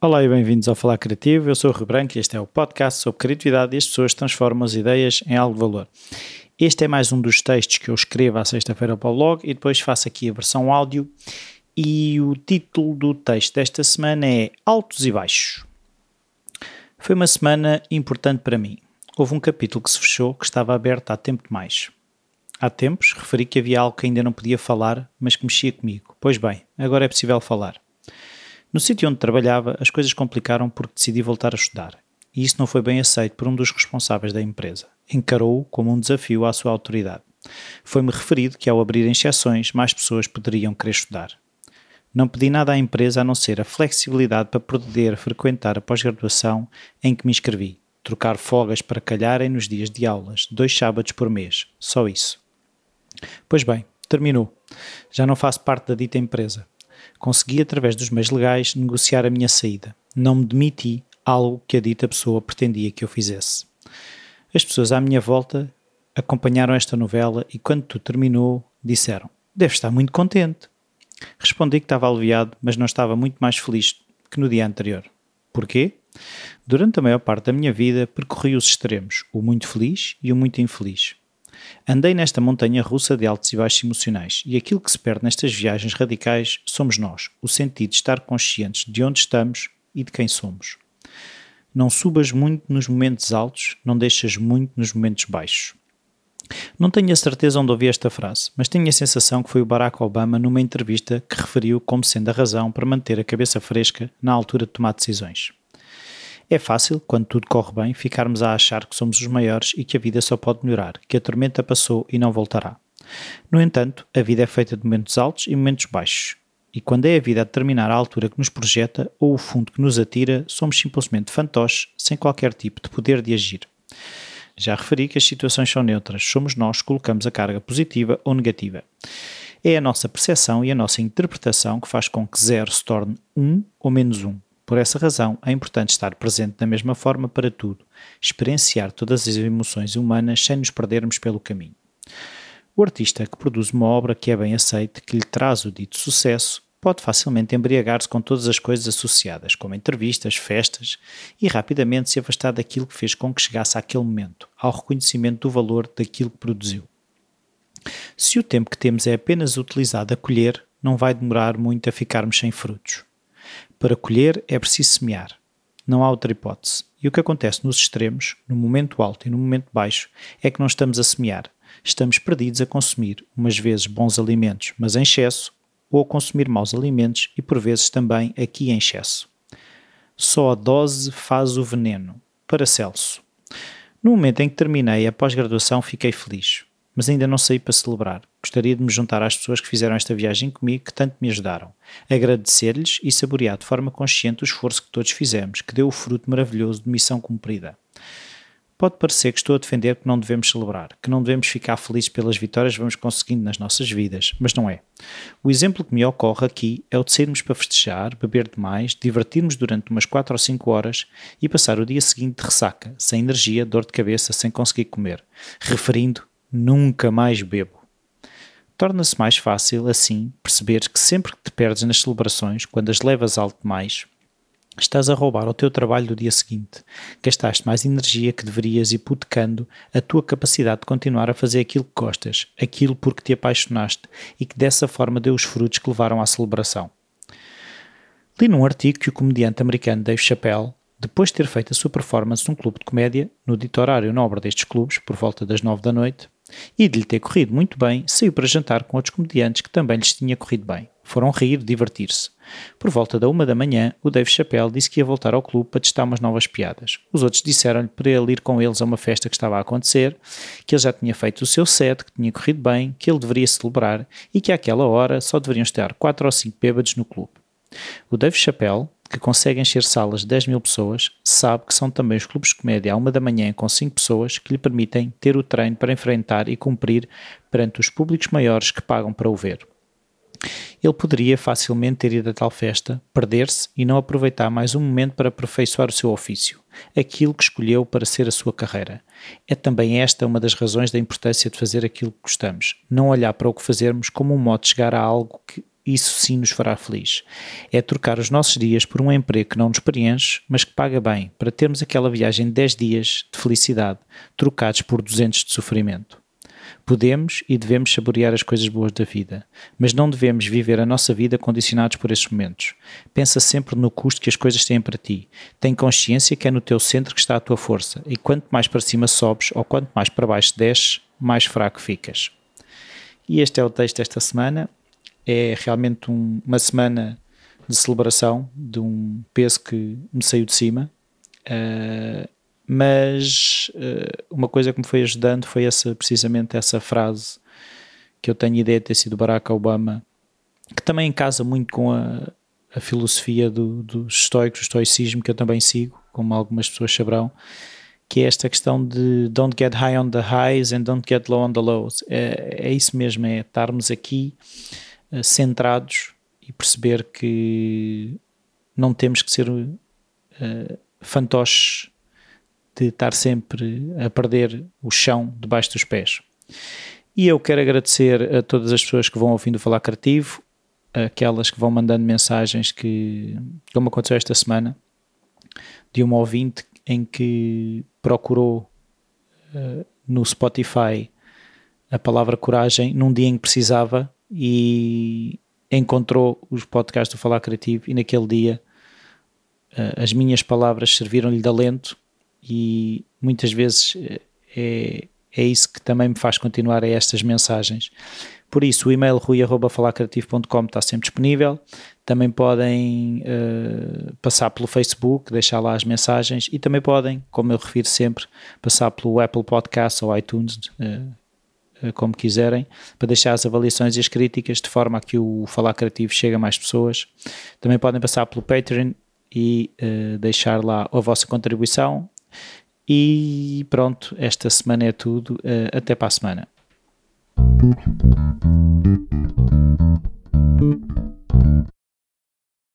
Olá e bem-vindos ao Falar Criativo. Eu sou o Rio Branco e este é o podcast sobre criatividade e as pessoas transformam as ideias em algo de valor. Este é mais um dos textos que eu escrevo à sexta-feira para o blog e depois faço aqui a versão áudio. E o título do texto desta semana é Altos e Baixos. Foi uma semana importante para mim. Houve um capítulo que se fechou que estava aberto há tempo demais. Há tempos referi que havia algo que ainda não podia falar, mas que mexia comigo. Pois bem, agora é possível falar. No sítio onde trabalhava, as coisas complicaram porque decidi voltar a estudar. E isso não foi bem aceito por um dos responsáveis da empresa. Encarou-o como um desafio à sua autoridade. Foi-me referido que ao abrirem exceções, mais pessoas poderiam querer estudar. Não pedi nada à empresa a não ser a flexibilidade para poder frequentar a pós-graduação em que me inscrevi, trocar folgas para calharem nos dias de aulas, dois sábados por mês, só isso. Pois bem, terminou. Já não faço parte da dita empresa. Consegui, através dos meios legais, negociar a minha saída. Não me demiti, algo que a dita pessoa pretendia que eu fizesse. As pessoas à minha volta acompanharam esta novela e, quando tudo terminou, disseram: Deve estar muito contente. Respondi que estava aliviado, mas não estava muito mais feliz que no dia anterior. Porquê? Durante a maior parte da minha vida percorri os extremos, o muito feliz e o muito infeliz. Andei nesta montanha russa de altos e baixos emocionais, e aquilo que se perde nestas viagens radicais somos nós, o sentido de estar conscientes de onde estamos e de quem somos. Não subas muito nos momentos altos, não deixas muito nos momentos baixos. Não tenho a certeza onde ouvi esta frase, mas tenho a sensação que foi o Barack Obama numa entrevista que referiu como sendo a razão para manter a cabeça fresca na altura de tomar decisões. É fácil, quando tudo corre bem, ficarmos a achar que somos os maiores e que a vida só pode melhorar, que a tormenta passou e não voltará. No entanto, a vida é feita de momentos altos e momentos baixos. E quando é a vida a determinar a altura que nos projeta ou o fundo que nos atira, somos simplesmente fantoches, sem qualquer tipo de poder de agir. Já referi que as situações são neutras, somos nós que colocamos a carga positiva ou negativa. É a nossa percepção e a nossa interpretação que faz com que zero se torne um ou menos um. Por essa razão, é importante estar presente da mesma forma para tudo, experienciar todas as emoções humanas sem nos perdermos pelo caminho. O artista que produz uma obra que é bem aceita, que lhe traz o dito sucesso, pode facilmente embriagar-se com todas as coisas associadas, como entrevistas, festas, e rapidamente se afastar daquilo que fez com que chegasse àquele momento, ao reconhecimento do valor daquilo que produziu. Se o tempo que temos é apenas utilizado a colher, não vai demorar muito a ficarmos sem frutos. Para colher é preciso semear. Não há outra hipótese. E o que acontece nos extremos, no momento alto e no momento baixo, é que não estamos a semear. Estamos perdidos a consumir, umas vezes bons alimentos, mas em excesso, ou a consumir maus alimentos e por vezes também aqui em excesso. Só a dose faz o veneno. Paracelso. No momento em que terminei a pós-graduação fiquei feliz, mas ainda não saí para celebrar. Gostaria de me juntar às pessoas que fizeram esta viagem comigo que tanto me ajudaram, agradecer-lhes e saborear de forma consciente o esforço que todos fizemos, que deu o fruto maravilhoso de missão cumprida. Pode parecer que estou a defender que não devemos celebrar, que não devemos ficar felizes pelas vitórias que vamos conseguindo nas nossas vidas, mas não é. O exemplo que me ocorre aqui é o de sairmos para festejar, beber demais, divertirmos durante umas 4 ou 5 horas e passar o dia seguinte de ressaca, sem energia, dor de cabeça, sem conseguir comer, referindo nunca mais bebo. Torna-se mais fácil, assim, perceberes que sempre que te perdes nas celebrações, quando as levas alto demais, Estás a roubar ao teu trabalho do dia seguinte. Gastaste mais energia que deverias hipotecando a tua capacidade de continuar a fazer aquilo que gostas, aquilo por que te apaixonaste e que dessa forma deu os frutos que levaram à celebração. Li num artigo que o comediante americano Dave Chappelle, depois de ter feito a sua performance num clube de comédia, no dito horário nobre destes clubes, por volta das nove da noite, e de lhe ter corrido muito bem, saiu para jantar com outros comediantes que também lhes tinha corrido bem. Foram rir, divertir-se. Por volta da uma da manhã, o Dave Chappelle disse que ia voltar ao clube para testar umas novas piadas. Os outros disseram-lhe para ele ir com eles a uma festa que estava a acontecer, que ele já tinha feito o seu set, que tinha corrido bem, que ele deveria celebrar e que àquela hora só deveriam estar quatro ou cinco bêbados no clube. O Dave Chappelle, que consegue encher salas de 10 mil pessoas, sabe que são também os clubes de comédia à uma da manhã com 5 pessoas que lhe permitem ter o treino para enfrentar e cumprir perante os públicos maiores que pagam para o ver. Ele poderia facilmente ter ido a tal festa, perder-se e não aproveitar mais um momento para aperfeiçoar o seu ofício, aquilo que escolheu para ser a sua carreira. É também esta uma das razões da importância de fazer aquilo que gostamos, não olhar para o que fazermos como um modo de chegar a algo que isso sim nos fará feliz. É trocar os nossos dias por um emprego que não nos preenche, mas que paga bem, para termos aquela viagem de 10 dias de felicidade, trocados por 200 de sofrimento. Podemos e devemos saborear as coisas boas da vida, mas não devemos viver a nossa vida condicionados por esses momentos. Pensa sempre no custo que as coisas têm para ti. Tem consciência que é no teu centro que está a tua força, e quanto mais para cima sobes ou quanto mais para baixo desces, mais fraco ficas. E este é o texto desta semana. É realmente um, uma semana de celebração de um peso que me saiu de cima. Uh, mas uh, uma coisa que me foi ajudando foi essa, precisamente essa frase que eu tenho ideia de ter sido Barack Obama, que também casa muito com a, a filosofia do, dos estoicos, do estoicismo, que eu também sigo, como algumas pessoas saberão, que é esta questão de don't get high on the highs and don't get low on the lows. É, é isso mesmo, é estarmos aqui centrados e perceber que não temos que ser uh, fantoches de estar sempre a perder o chão debaixo dos pés. E eu quero agradecer a todas as pessoas que vão ouvindo falar criativo, aquelas que vão mandando mensagens que, como aconteceu esta semana, de uma ouvinte em que procurou uh, no Spotify a palavra coragem num dia em que precisava e encontrou os podcasts do Falar Criativo e naquele dia uh, as minhas palavras serviram-lhe de alento e muitas vezes eh, é, é isso que também me faz continuar a estas mensagens. Por isso, o e-mail rui.falacreativo.com está sempre disponível. Também podem uh, passar pelo Facebook, deixar lá as mensagens e também podem, como eu refiro sempre, passar pelo Apple Podcast ou iTunes, uh, como quiserem, para deixar as avaliações e as críticas de forma a que o Falar Criativo chegue a mais pessoas. Também podem passar pelo Patreon e deixar lá a vossa contribuição e pronto, esta semana é tudo. Uh, até para a semana.